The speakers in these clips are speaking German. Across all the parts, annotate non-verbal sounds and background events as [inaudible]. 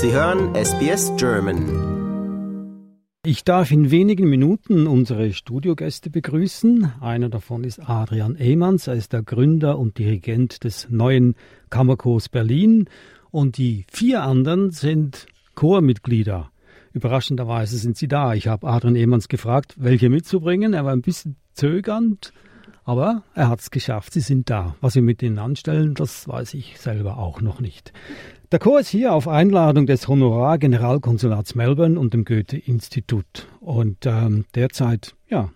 Sie hören SBS German. Ich darf in wenigen Minuten unsere Studiogäste begrüßen. Einer davon ist Adrian Ehmanns. Er ist der Gründer und Dirigent des neuen Kammerchors Berlin. Und die vier anderen sind Chormitglieder. Überraschenderweise sind sie da. Ich habe Adrian Ehmanns gefragt, welche mitzubringen. Er war ein bisschen zögernd, aber er hat es geschafft. Sie sind da. Was wir mit ihnen anstellen, das weiß ich selber auch noch nicht. Der Chor ist hier auf Einladung des Honorar-Generalkonsulats Melbourne und dem Goethe-Institut. Und ähm, derzeit, ja,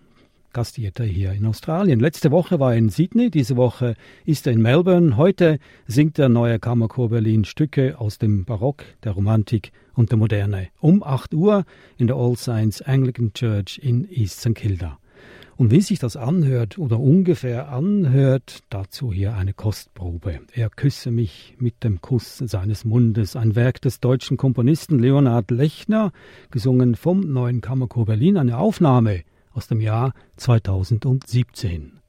gastiert er hier in Australien. Letzte Woche war er in Sydney, diese Woche ist er in Melbourne. Heute singt der neue Kammerchor Berlin Stücke aus dem Barock, der Romantik und der Moderne. Um 8 Uhr in der All Saints Anglican Church in East St. Kilda. Und wie sich das anhört oder ungefähr anhört, dazu hier eine Kostprobe. Er küsse mich mit dem Kuss seines Mundes, ein Werk des deutschen Komponisten Leonhard Lechner, gesungen vom neuen Kammerchor Berlin, eine Aufnahme aus dem Jahr 2017.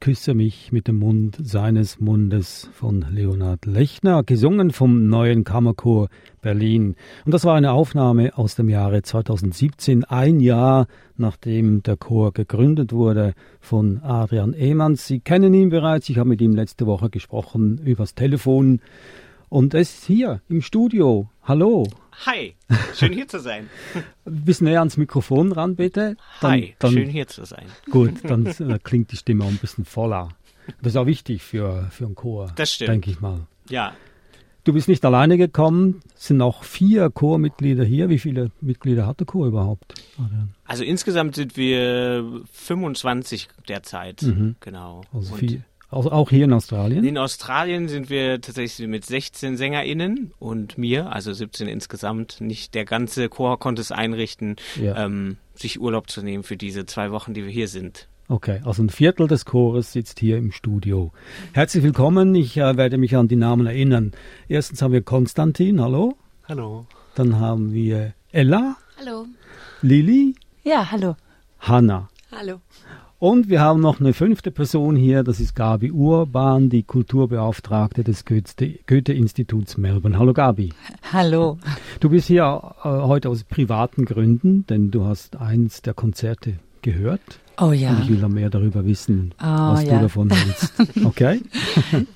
küsse mich mit dem Mund seines Mundes von Leonhard Lechner, gesungen vom neuen Kammerchor Berlin. Und das war eine Aufnahme aus dem Jahre 2017, ein Jahr nachdem der Chor gegründet wurde von Adrian Ehmanns. Sie kennen ihn bereits, ich habe mit ihm letzte Woche gesprochen übers Telefon. Und er ist hier im Studio. Hallo. Hi, schön hier zu sein. Ein bisschen näher ans Mikrofon ran, bitte. Dann, Hi, dann, schön hier zu sein. Gut, dann äh, klingt die Stimme auch ein bisschen voller. Das ist auch wichtig für, für einen Chor. Das stimmt. Denke ich mal. Ja. Du bist nicht alleine gekommen, es sind noch vier Chormitglieder hier. Wie viele Mitglieder hat der Chor überhaupt? Also insgesamt sind wir 25 derzeit. Mhm. Genau. Also vier. Also auch hier in Australien? In Australien sind wir tatsächlich mit 16 SängerInnen und mir, also 17 insgesamt. Nicht der ganze Chor konnte es einrichten, ja. ähm, sich Urlaub zu nehmen für diese zwei Wochen, die wir hier sind. Okay, also ein Viertel des Chores sitzt hier im Studio. Herzlich willkommen, ich äh, werde mich an die Namen erinnern. Erstens haben wir Konstantin, hallo. Hallo. Dann haben wir Ella. Hallo. Lili. Ja, hallo. Hanna. Hallo. Und wir haben noch eine fünfte Person hier, das ist Gabi Urban, die Kulturbeauftragte des Goethe-Instituts Melbourne. Hallo Gabi. Hallo. Du bist hier äh, heute aus privaten Gründen, denn du hast eins der Konzerte gehört. Oh ja. Und ich will noch mehr darüber wissen, oh, was ja. du davon hältst. [laughs] Okay?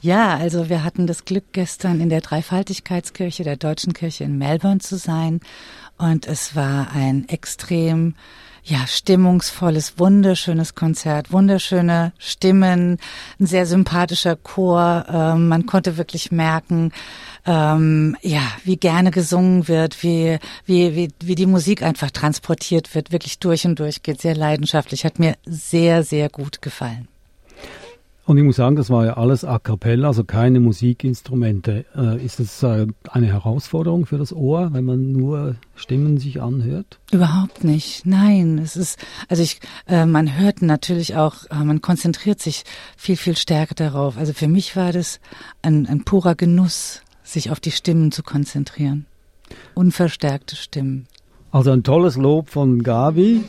ja, also wir hatten das Glück, gestern in der Dreifaltigkeitskirche der Deutschen Kirche in Melbourne zu sein. Und es war ein extrem ja, stimmungsvolles, wunderschönes Konzert, wunderschöne Stimmen, ein sehr sympathischer Chor. Ähm, man konnte wirklich merken, ähm, ja, wie gerne gesungen wird, wie, wie, wie, wie die Musik einfach transportiert wird, wirklich durch und durch geht, sehr leidenschaftlich, hat mir sehr, sehr gut gefallen. Und ich muss sagen, das war ja alles a cappella, also keine Musikinstrumente. Äh, ist das äh, eine Herausforderung für das Ohr, wenn man nur Stimmen sich anhört? Überhaupt nicht. Nein, es ist, also ich, äh, man hört natürlich auch, äh, man konzentriert sich viel, viel stärker darauf. Also für mich war das ein, ein purer Genuss, sich auf die Stimmen zu konzentrieren. Unverstärkte Stimmen. Also ein tolles Lob von Gabi.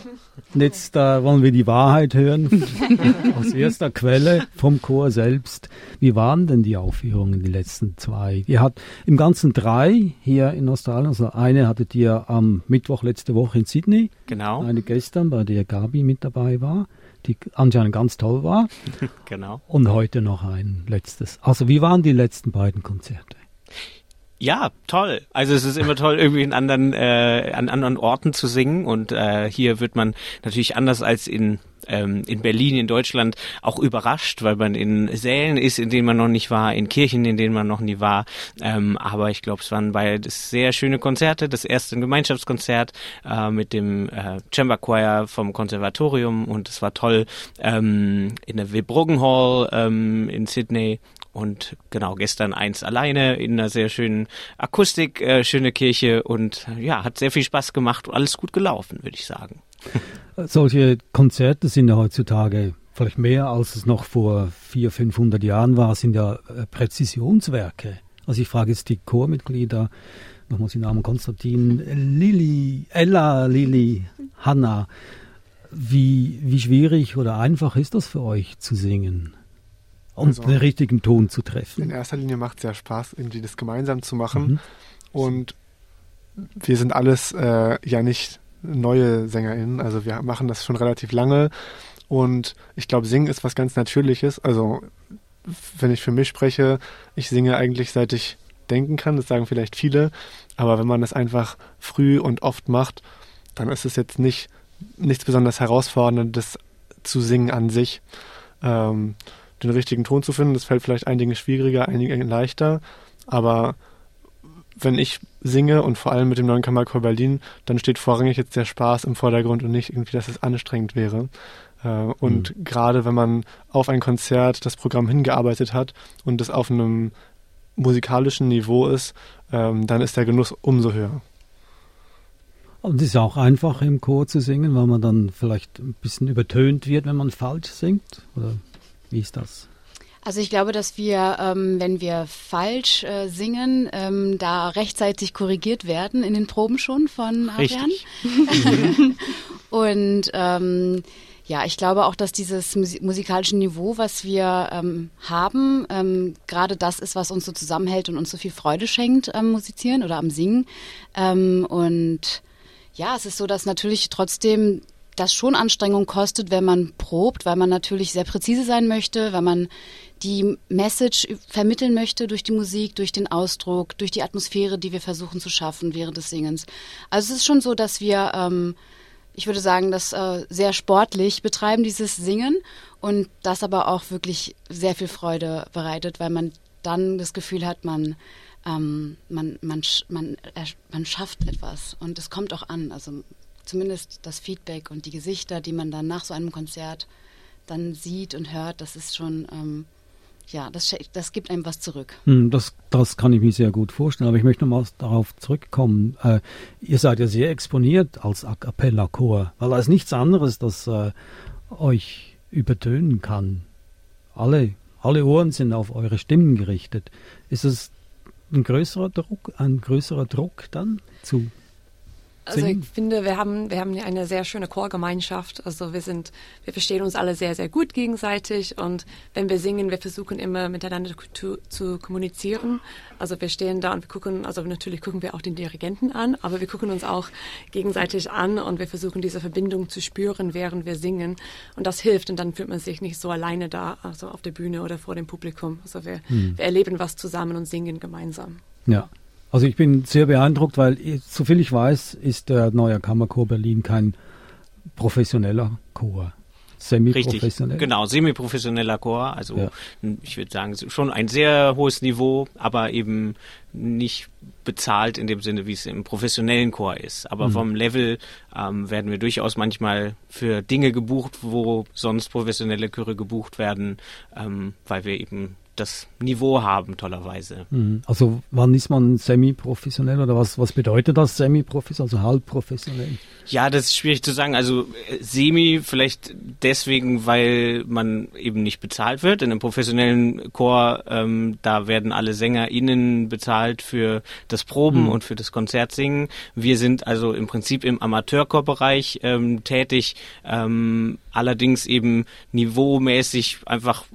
Jetzt äh, wollen wir die Wahrheit hören [laughs] aus erster Quelle vom Chor selbst. Wie waren denn die Aufführungen, die letzten zwei? Ihr habt im Ganzen drei hier in Australien. Also eine hattet ihr am Mittwoch letzte Woche in Sydney. Genau. Eine gestern, bei der Gabi mit dabei war, die anscheinend ganz toll war. [laughs] genau. Und heute noch ein letztes. Also wie waren die letzten beiden Konzerte? Ja, toll. Also es ist immer toll, irgendwie in anderen, äh, an anderen Orten zu singen und äh, hier wird man natürlich anders als in ähm, in Berlin, in Deutschland auch überrascht, weil man in Sälen ist, in denen man noch nicht war, in Kirchen, in denen man noch nie war. Ähm, aber ich glaube, es waren beides sehr schöne Konzerte. Das erste ein Gemeinschaftskonzert äh, mit dem äh, Chamber Choir vom Konservatorium und es war toll ähm, in der Webruggen Hall ähm, in Sydney und genau, gestern eins alleine in einer sehr schönen Akustik, äh, schöne Kirche und ja, hat sehr viel Spaß gemacht. Alles gut gelaufen, würde ich sagen. [laughs] Solche Konzerte sind ja heutzutage vielleicht mehr, als es noch vor 400, 500 Jahren war, sind ja äh, Präzisionswerke. Also ich frage jetzt die Chormitglieder, nochmals den Namen Konstantin, Lili, Ella, Lili, Hanna. Wie, wie schwierig oder einfach ist das für euch zu singen? um also, den richtigen Ton zu treffen. In erster Linie macht es ja Spaß, irgendwie das gemeinsam zu machen. Mhm. Und wir sind alles äh, ja nicht neue SängerInnen, also wir machen das schon relativ lange. Und ich glaube, Singen ist was ganz Natürliches. Also, wenn ich für mich spreche, ich singe eigentlich seit ich denken kann, das sagen vielleicht viele. Aber wenn man das einfach früh und oft macht, dann ist es jetzt nicht nichts besonders Herausforderndes zu singen an sich. Ähm, den richtigen Ton zu finden. Das fällt vielleicht einigen schwieriger, einigen leichter. Aber wenn ich singe und vor allem mit dem neuen Kammerchor Berlin, dann steht vorrangig jetzt der Spaß im Vordergrund und nicht irgendwie, dass es anstrengend wäre. Äh, und mhm. gerade wenn man auf ein Konzert das Programm hingearbeitet hat und es auf einem musikalischen Niveau ist, ähm, dann ist der Genuss umso höher. Und es ist auch einfach im Chor zu singen, weil man dann vielleicht ein bisschen übertönt wird, wenn man falsch singt? Oder wie ist das? Also ich glaube, dass wir, ähm, wenn wir falsch äh, singen, ähm, da rechtzeitig korrigiert werden in den Proben schon von Adrian. [laughs] Und ähm, ja, ich glaube auch, dass dieses musikalische Niveau, was wir ähm, haben, ähm, gerade das ist, was uns so zusammenhält und uns so viel Freude schenkt am Musizieren oder am Singen. Ähm, und ja, es ist so, dass natürlich trotzdem das schon Anstrengung kostet, wenn man probt, weil man natürlich sehr präzise sein möchte, weil man die Message vermitteln möchte durch die Musik, durch den Ausdruck, durch die Atmosphäre, die wir versuchen zu schaffen während des Singens. Also es ist schon so, dass wir, ähm, ich würde sagen, das äh, sehr sportlich betreiben, dieses Singen und das aber auch wirklich sehr viel Freude bereitet, weil man dann das Gefühl hat, man ähm, man, man, man, man schafft etwas und es kommt auch an. Also zumindest das Feedback und die Gesichter, die man dann nach so einem Konzert dann sieht und hört, das ist schon, ähm, ja, das, das gibt einem was zurück. Hm, das, das kann ich mir sehr gut vorstellen, aber ich möchte nochmal darauf zurückkommen. Äh, ihr seid ja sehr exponiert als A Cappella Chor, weil da ist nichts anderes, das äh, euch übertönen kann. Alle, alle Ohren sind auf eure Stimmen gerichtet. Ist es ein größerer Druck, ein größerer Druck dann zu Also ich finde, wir haben, wir haben eine sehr schöne Chorgemeinschaft. Also wir sind, wir verstehen uns alle sehr, sehr gut gegenseitig und wenn wir singen, wir versuchen immer miteinander zu, zu kommunizieren. Also wir stehen da und wir gucken, also natürlich gucken wir auch den Dirigenten an, aber wir gucken uns auch gegenseitig an und wir versuchen diese Verbindung zu spüren, während wir singen. Und das hilft und dann fühlt man sich nicht so alleine da, also auf der Bühne oder vor dem Publikum. Also wir, hm. wir erleben was zusammen und singen gemeinsam. Ja. Also ich bin sehr beeindruckt, weil soviel ich weiß, ist der neue Kammerchor Berlin kein professioneller Chor. Semi-professionell. Genau, semi-professioneller Chor. Also ja. ich würde sagen, schon ein sehr hohes Niveau, aber eben nicht bezahlt in dem Sinne, wie es im professionellen Chor ist. Aber mhm. vom Level ähm, werden wir durchaus manchmal für Dinge gebucht, wo sonst professionelle Chöre gebucht werden, ähm, weil wir eben das Niveau haben, tollerweise. Mhm. Also wann ist man semi-professionell oder was, was bedeutet das semi-professionell, also halb professionell? Ja, das ist schwierig zu sagen. Also äh, semi vielleicht deswegen, weil man eben nicht bezahlt wird. In einem professionellen Chor, ähm, da werden alle SängerInnen bezahlt für das Proben mhm. und für das Konzertsingen. Wir sind also im Prinzip im Amateurchorbereich ähm, tätig, ähm, allerdings eben niveaumäßig einfach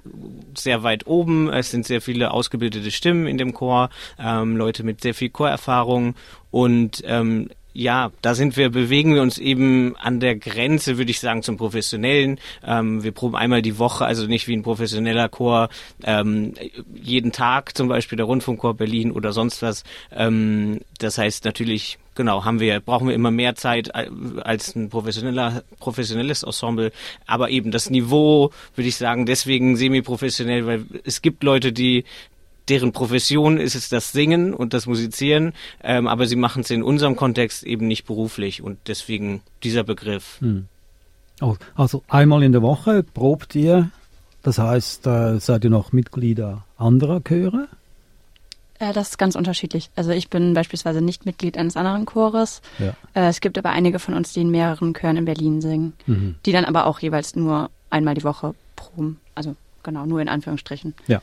sehr weit oben es sind sehr viele ausgebildete Stimmen in dem Chor, ähm, Leute mit sehr viel Chorerfahrung und ähm, ja, da sind wir, bewegen wir uns eben an der Grenze, würde ich sagen, zum Professionellen. Ähm, wir proben einmal die Woche, also nicht wie ein professioneller Chor, ähm, jeden Tag zum Beispiel der Rundfunkchor Berlin oder sonst was. Ähm, das heißt natürlich, genau, haben wir, brauchen wir immer mehr Zeit als ein professioneller, professionelles Ensemble. Aber eben das Niveau, würde ich sagen, deswegen semi-professionell, weil es gibt Leute, die deren Profession ist es das Singen und das Musizieren, ähm, aber sie machen es in unserem Kontext eben nicht beruflich und deswegen dieser Begriff. Hm. Oh, also einmal in der Woche probt ihr, das heißt, äh, seid ihr noch Mitglieder anderer Chöre? Äh, das ist ganz unterschiedlich. Also ich bin beispielsweise nicht Mitglied eines anderen Chores. Ja. Äh, es gibt aber einige von uns, die in mehreren Chören in Berlin singen, mhm. die dann aber auch jeweils nur einmal die Woche proben. Also genau, nur in Anführungsstrichen. Ja.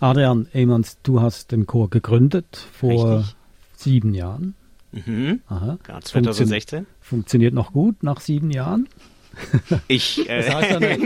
Adrian Ehmanns, du hast den Chor gegründet vor Richtig. sieben Jahren. Mhm. Aha. 2016. Funktioniert noch gut nach sieben Jahren? [laughs] Ich, äh,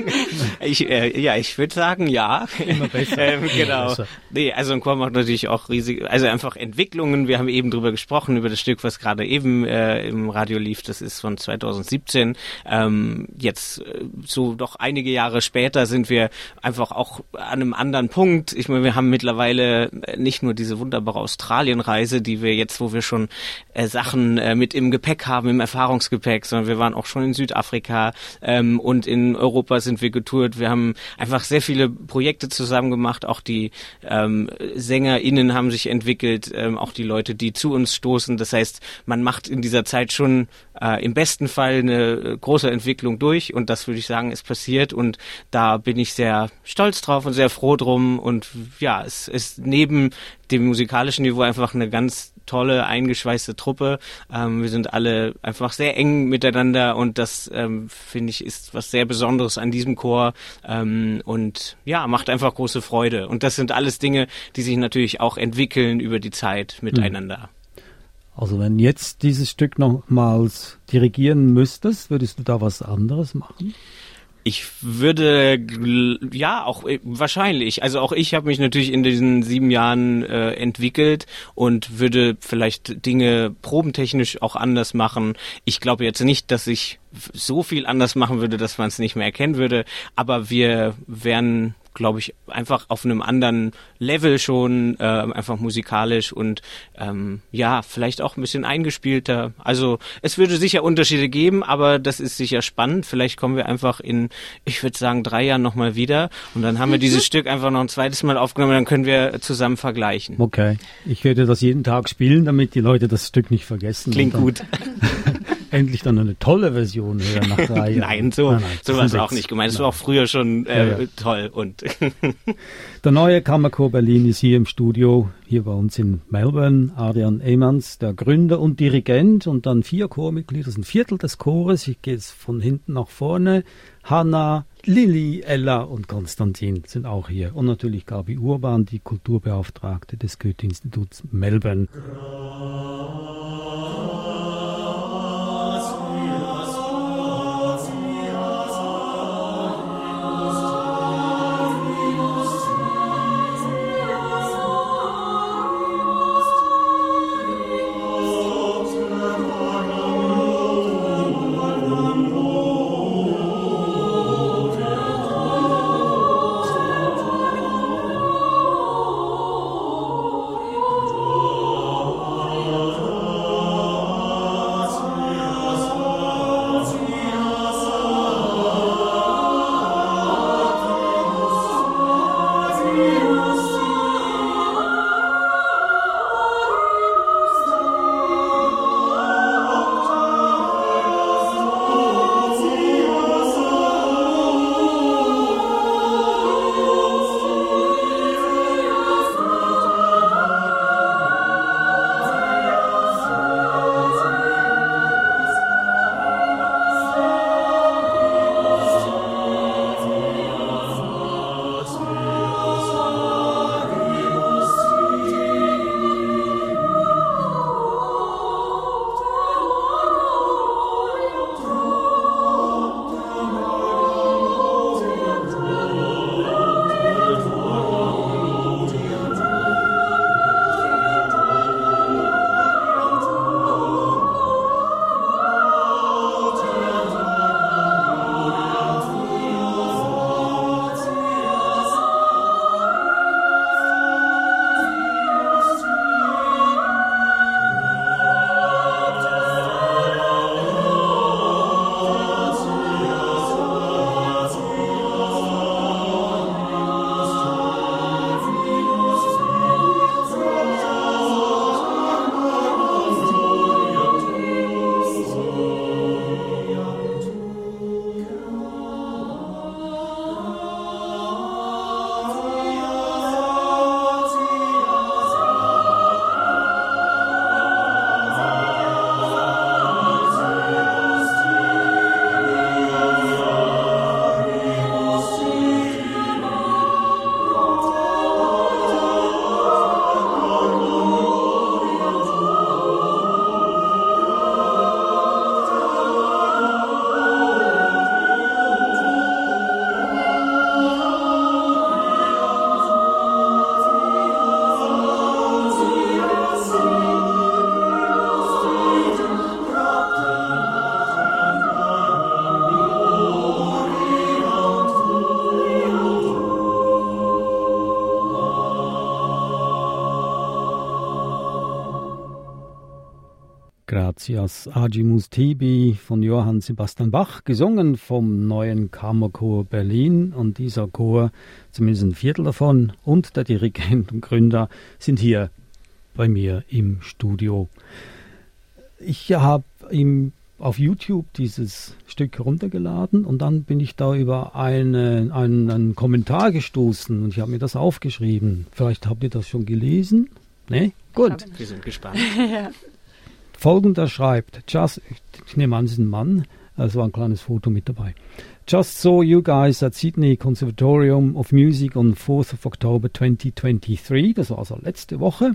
[laughs] ich äh, ja, ich würde sagen, ja. Immer besser. [laughs] ähm, genau. Besser. Nee, also ein Chor macht natürlich auch riesig, also einfach Entwicklungen. Wir haben eben drüber gesprochen, über das Stück, was gerade eben äh, im Radio lief. Das ist von 2017. Ähm, jetzt äh, so doch einige Jahre später sind wir einfach auch an einem anderen Punkt. Ich meine, wir haben mittlerweile nicht nur diese wunderbare Australienreise, die wir jetzt, wo wir schon äh, Sachen äh, mit im Gepäck haben, im Erfahrungsgepäck, sondern wir waren auch schon in Südafrika, ähm, und in Europa sind wir getourt. Wir haben einfach sehr viele Projekte zusammen gemacht. Auch die ähm, SängerInnen haben sich entwickelt, ähm, auch die Leute, die zu uns stoßen. Das heißt, man macht in dieser Zeit schon äh, im besten Fall eine große Entwicklung durch und das würde ich sagen ist passiert und da bin ich sehr stolz drauf und sehr froh drum und ja, es ist neben dem musikalischen Niveau einfach eine ganz tolle, eingeschweißte Truppe. Ähm, wir sind alle einfach sehr eng miteinander und das, ähm, finde ich, ist was sehr Besonderes an diesem Chor ähm, und ja, macht einfach große Freude. Und das sind alles Dinge, die sich natürlich auch entwickeln über die Zeit miteinander. Also wenn jetzt dieses Stück nochmals dirigieren müsstest, würdest du da was anderes machen? Ich würde, ja, auch äh, wahrscheinlich. Also auch ich habe mich natürlich in diesen sieben Jahren äh, entwickelt und würde vielleicht Dinge probentechnisch auch anders machen. Ich glaube jetzt nicht, dass ich so viel anders machen würde, dass man es nicht mehr erkennen würde, aber wir wären glaube ich, einfach auf einem anderen Level schon, äh, einfach musikalisch und ähm, ja, vielleicht auch ein bisschen eingespielter. Also es würde sicher Unterschiede geben, aber das ist sicher spannend. Vielleicht kommen wir einfach in, ich würde sagen, drei Jahren nochmal wieder und dann haben wir dieses Stück einfach noch ein zweites Mal aufgenommen, dann können wir zusammen vergleichen. Okay, ich werde das jeden Tag spielen, damit die Leute das Stück nicht vergessen. Klingt gut. [laughs] endlich dann eine tolle Version hören nach drei [laughs] Jahren. nein, so, nein, nein, so war es auch nicht gemeint. Es war auch früher schon äh, ja, ja. toll. Und [laughs] Der neue Kammerchor Berlin ist hier im Studio, hier bei uns in Melbourne. Adrian Ehmanns, der Gründer und Dirigent und dann vier Chormitglieder, das ist ein Viertel des Chores. Ich gehe jetzt von hinten nach vorne. Hanna, Lilly, Ella und Konstantin sind auch hier. Und natürlich Gabi Urban, die Kulturbeauftragte des Goethe-Instituts Melbourne. Gratias Agimus Tibi von Johann Sebastian Bach, gesungen vom neuen Kammerchor Berlin. Und dieser Chor, zumindest ein Viertel davon, und der Dirigent und Gründer sind hier bei mir im Studio. Ich habe ihm auf YouTube dieses Stück heruntergeladen und dann bin ich da über eine, einen, einen Kommentar gestoßen und ich habe mir das aufgeschrieben. Vielleicht habt ihr das schon gelesen. Ne? Gut. Wir sind gespannt. [laughs] ja. Folgender schreibt, just, ich nehme an, es ist ein Mann, es war ein kleines Foto mit dabei. Just saw you guys at Sydney Conservatorium of Music on 4th of October 2023. Das war also letzte Woche.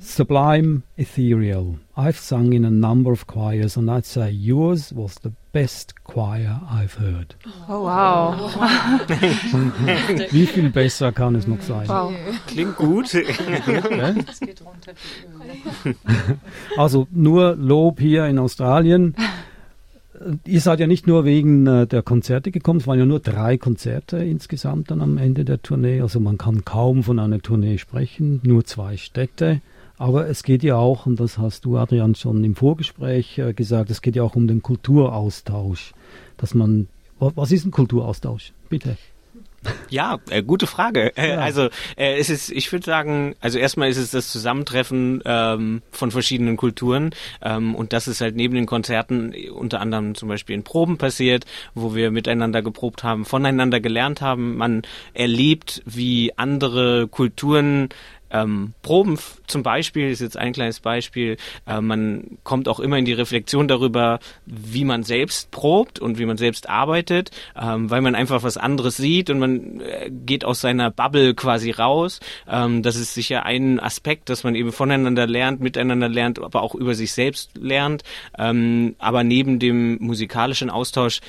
Sublime Ethereal. I've sung in a number of choirs and I'd say yours was the best choir I've heard. Oh wow. [laughs] Wie viel besser kann es noch sein? Wow. Klingt gut. [laughs] also nur Lob hier in Australien. Ihr seid ja nicht nur wegen äh, der Konzerte gekommen, es waren ja nur drei Konzerte insgesamt dann am Ende der Tournee. Also man kann kaum von einer Tournee sprechen, nur zwei Städte. Aber es geht ja auch, und das hast du, Adrian, schon im Vorgespräch äh, gesagt, es geht ja auch um den Kulturaustausch. Dass man, was ist ein Kulturaustausch? Bitte. Ja, äh, gute Frage. Äh, ja. Also äh, es ist, ich würde sagen, also erstmal ist es das Zusammentreffen ähm, von verschiedenen Kulturen ähm, und das ist halt neben den Konzerten unter anderem zum Beispiel in Proben passiert, wo wir miteinander geprobt haben, voneinander gelernt haben. Man erlebt, wie andere Kulturen ähm, Proben zum Beispiel ist jetzt ein kleines Beispiel. Äh, man kommt auch immer in die Reflexion darüber, wie man selbst probt und wie man selbst arbeitet, ähm, weil man einfach was anderes sieht und man äh, geht aus seiner Bubble quasi raus. Ähm, das ist sicher ein Aspekt, dass man eben voneinander lernt, miteinander lernt, aber auch über sich selbst lernt. Ähm, aber neben dem musikalischen Austausch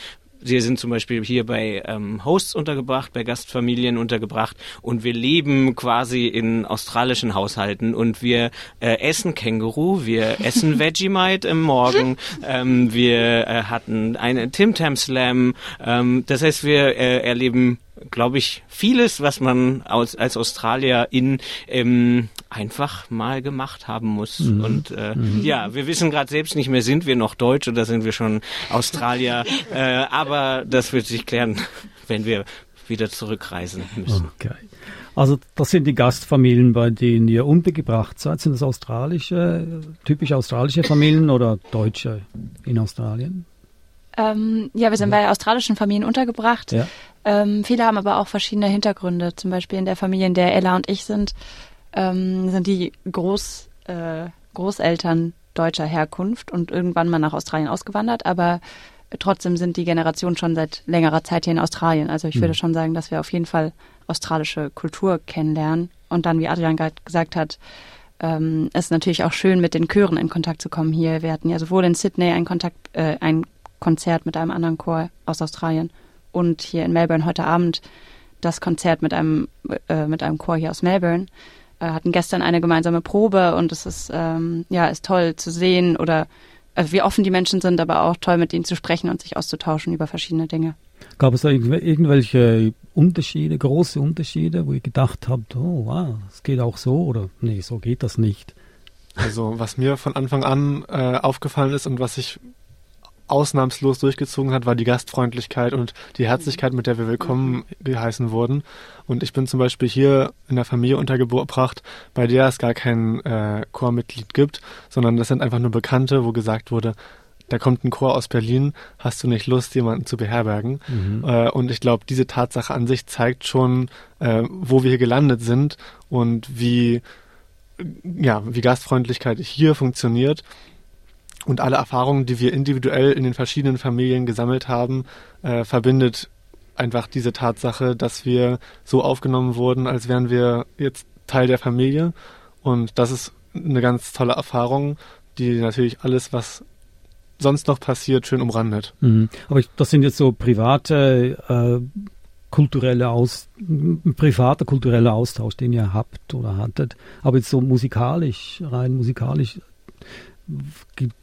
wir sind zum Beispiel hier bei ähm, Hosts untergebracht, bei Gastfamilien untergebracht und wir leben quasi in australischen Haushalten und wir äh, essen Känguru, wir [laughs] essen Vegemite im Morgen, ähm, wir äh, hatten eine Tim Tam Slam, ähm, das heißt wir äh, erleben glaube ich, vieles, was man aus, als Australier in ähm, einfach mal gemacht haben muss. Mhm. Und äh, mhm. ja, wir wissen gerade selbst nicht mehr, sind wir noch Deutsch oder sind wir schon Australier. [laughs] äh, aber das wird sich klären, wenn wir wieder zurückreisen müssen. Okay. Also das sind die Gastfamilien, bei denen ihr untergebracht seid. Sind das australische, typisch australische Familien oder deutsche in Australien? Ähm, ja, wir sind bei australischen Familien untergebracht. Ja. Ähm, viele haben aber auch verschiedene Hintergründe. Zum Beispiel in der Familie, in der Ella und ich sind, ähm, sind die Groß, äh, Großeltern deutscher Herkunft und irgendwann mal nach Australien ausgewandert, aber trotzdem sind die Generationen schon seit längerer Zeit hier in Australien. Also ich mhm. würde schon sagen, dass wir auf jeden Fall australische Kultur kennenlernen. Und dann, wie Adrian gerade gesagt hat, ähm, ist natürlich auch schön, mit den Chören in Kontakt zu kommen hier. Wir hatten ja sowohl in Sydney ein Kontakt, äh, ein Konzert mit einem anderen Chor aus Australien und hier in Melbourne heute Abend das Konzert mit einem, äh, mit einem Chor hier aus Melbourne. Äh, hatten gestern eine gemeinsame Probe und es ist, ähm, ja, ist toll zu sehen oder also wie offen die Menschen sind, aber auch toll mit ihnen zu sprechen und sich auszutauschen über verschiedene Dinge. Gab es da irgendwelche Unterschiede, große Unterschiede, wo ihr gedacht habt, oh wow, es geht auch so oder nee, so geht das nicht? Also was mir von Anfang an äh, aufgefallen ist und was ich ausnahmslos durchgezogen hat, war die Gastfreundlichkeit und die Herzlichkeit, mit der wir willkommen geheißen wurden. Und ich bin zum Beispiel hier in der Familie untergebracht, bei der es gar kein äh, Chormitglied gibt, sondern das sind einfach nur Bekannte, wo gesagt wurde, da kommt ein Chor aus Berlin, hast du nicht Lust, jemanden zu beherbergen? Mhm. Äh, und ich glaube, diese Tatsache an sich zeigt schon, äh, wo wir hier gelandet sind und wie, ja, wie Gastfreundlichkeit hier funktioniert und alle Erfahrungen, die wir individuell in den verschiedenen Familien gesammelt haben, äh, verbindet einfach diese Tatsache, dass wir so aufgenommen wurden, als wären wir jetzt Teil der Familie. Und das ist eine ganz tolle Erfahrung, die natürlich alles, was sonst noch passiert, schön umrandet. Mhm. Aber ich, das sind jetzt so private äh, kulturelle Aus, privater kultureller Austausch, den ihr habt oder hattet. Aber jetzt so musikalisch, rein musikalisch,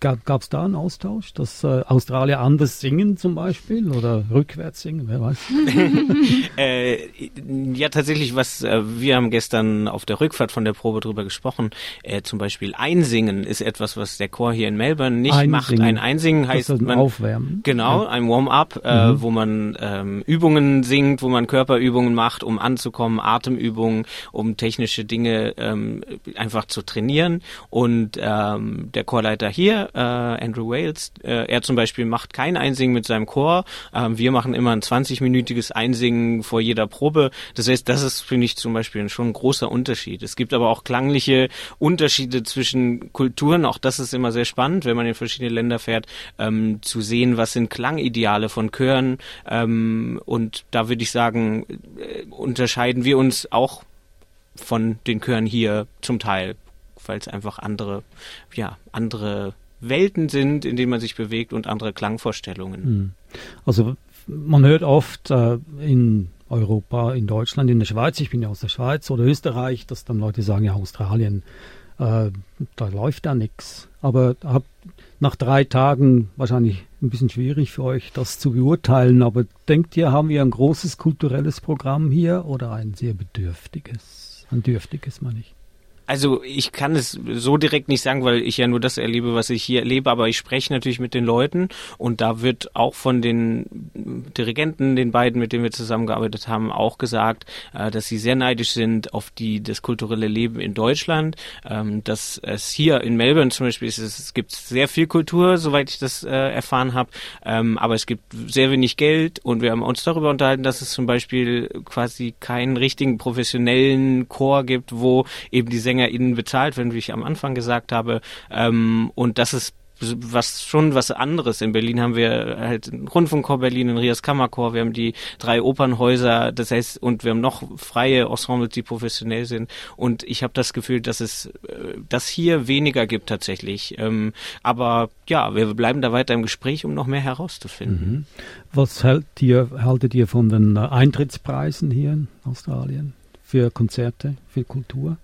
Gab es da einen Austausch, dass äh, Australier anders singen zum Beispiel oder rückwärts singen, wer weiß? [laughs] [laughs] äh, ja, tatsächlich, was äh, wir haben gestern auf der Rückfahrt von der Probe drüber gesprochen. Äh, zum Beispiel Einsingen ist etwas, was der Chor hier in Melbourne nicht Einsingen. macht. Ein Einsingen heißt das man Aufwärmen. Genau, ja. ein Warm-up, äh, mhm. wo man ähm, Übungen singt, wo man Körperübungen macht, um anzukommen, Atemübungen, um technische Dinge ähm, einfach zu trainieren. Und ähm, der Chorleiter hier, äh, Andrew Wales, äh, er zum Beispiel macht kein Einsingen mit seinem Chor. Ähm, wir machen immer ein 20-minütiges Einsingen vor jeder Probe. Das heißt, das ist, finde ich, zum Beispiel schon ein großer Unterschied. Es gibt aber auch klangliche Unterschiede zwischen Kulturen. Auch das ist immer sehr spannend, wenn man in verschiedene Länder fährt, ähm, zu sehen, was sind Klangideale von Chören. Ähm, und da würde ich sagen, äh, unterscheiden wir uns auch von den Chören hier zum Teil weil es einfach andere, ja, andere Welten sind, in denen man sich bewegt und andere Klangvorstellungen. Hm. Also man hört oft äh, in Europa, in Deutschland, in der Schweiz, ich bin ja aus der Schweiz oder Österreich, dass dann Leute sagen, ja, Australien, äh, da läuft da nichts. Aber hab, nach drei Tagen wahrscheinlich ein bisschen schwierig für euch, das zu beurteilen. Aber denkt ihr, haben wir ein großes kulturelles Programm hier oder ein sehr bedürftiges? Ein dürftiges, meine ich. Also ich kann es so direkt nicht sagen, weil ich ja nur das erlebe, was ich hier erlebe, aber ich spreche natürlich mit den Leuten und da wird auch von den Dirigenten, den beiden, mit denen wir zusammengearbeitet haben, auch gesagt, äh, dass sie sehr neidisch sind auf die das kulturelle Leben in Deutschland, ähm, dass es hier in Melbourne zum Beispiel ist, es gibt sehr viel Kultur, soweit ich das äh, erfahren habe, ähm, aber es gibt sehr wenig Geld und wir haben uns darüber unterhalten, dass es zum Beispiel quasi keinen richtigen professionellen Chor gibt, wo eben die Sänger SängerInnen bezahlt werden, wie ich am Anfang gesagt habe. Ähm, und das ist was schon was anderes. In Berlin haben wir halt Rundfunkchor Berlin, einen Rias Kammerchor, wir haben die drei Opernhäuser, das heißt, und wir haben noch freie Ensembles, die professionell sind. Und ich habe das Gefühl, dass es äh, das hier weniger gibt tatsächlich. Ähm, aber ja, wir bleiben da weiter im Gespräch, um noch mehr herauszufinden. Mhm. Was hält ihr, haltet ihr von den Eintrittspreisen hier in Australien für Konzerte, für Kultur?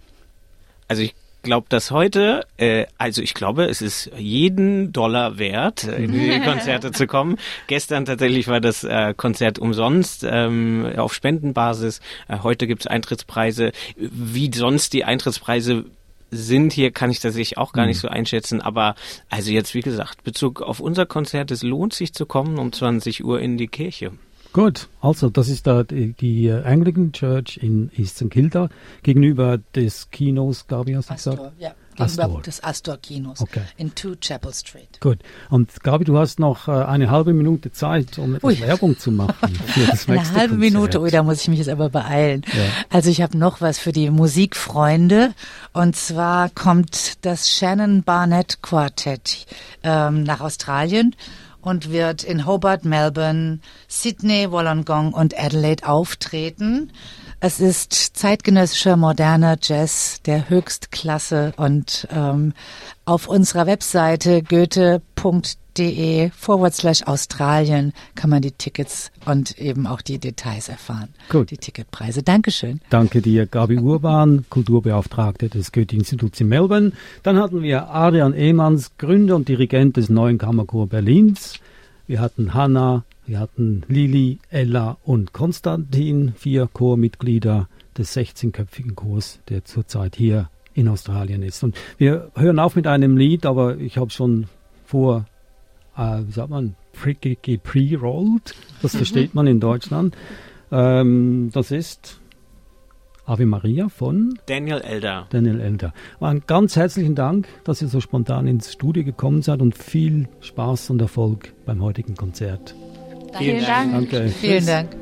Also ich glaube, dass heute, äh, also ich glaube, es ist jeden Dollar wert, äh, in die Konzerte zu kommen. Gestern tatsächlich war das äh, Konzert umsonst ähm, auf Spendenbasis. Äh, heute gibt es Eintrittspreise. Wie sonst die Eintrittspreise sind hier, kann ich tatsächlich auch gar nicht mhm. so einschätzen. Aber also jetzt, wie gesagt, Bezug auf unser Konzert, es lohnt sich zu kommen um 20 Uhr in die Kirche. Gut, also das ist da die, die äh, Anglican Church in East St. Kilda gegenüber des Kinos, Gabi, hast du Astor, gesagt? Ja, gegenüber Astor. des Astor-Kinos okay. in Two Chapel Street. Gut, und Gabi, du hast noch äh, eine halbe Minute Zeit, um etwas Ui. Werbung zu machen für das [laughs] Eine halbe. Minute, ui, da muss ich mich jetzt aber beeilen. Ja. Also ich habe noch was für die Musikfreunde und zwar kommt das Shannon Barnett Quartett ähm, nach Australien und wird in Hobart, Melbourne, Sydney, Wollongong und Adelaide auftreten. Es ist zeitgenössischer moderner Jazz der Höchstklasse und ähm, auf unserer Webseite goethe.de forward slash Australien kann man die Tickets und eben auch die Details erfahren. Gut. Die Ticketpreise. Dankeschön. Danke dir, Gabi Urban, Kulturbeauftragte des Goethe-Instituts in Melbourne. Dann hatten wir Adrian Ehmanns, Gründer und Dirigent des neuen Kammerchor Berlins. Wir hatten Hanna wir hatten Lili, Ella und Konstantin, vier Chormitglieder des 16-köpfigen Chors, der zurzeit hier in Australien ist. Und wir hören auf mit einem Lied, aber ich habe schon vor, äh, wie sagt man, pre-rolled. Das versteht man in Deutschland. Ähm, das ist Ave Maria von Daniel Elder. Daniel Elder. Einen ganz herzlichen Dank, dass ihr so spontan ins Studio gekommen seid und viel Spaß und Erfolg beim heutigen Konzert. Vielen Dank. Danke. Vielen Dank.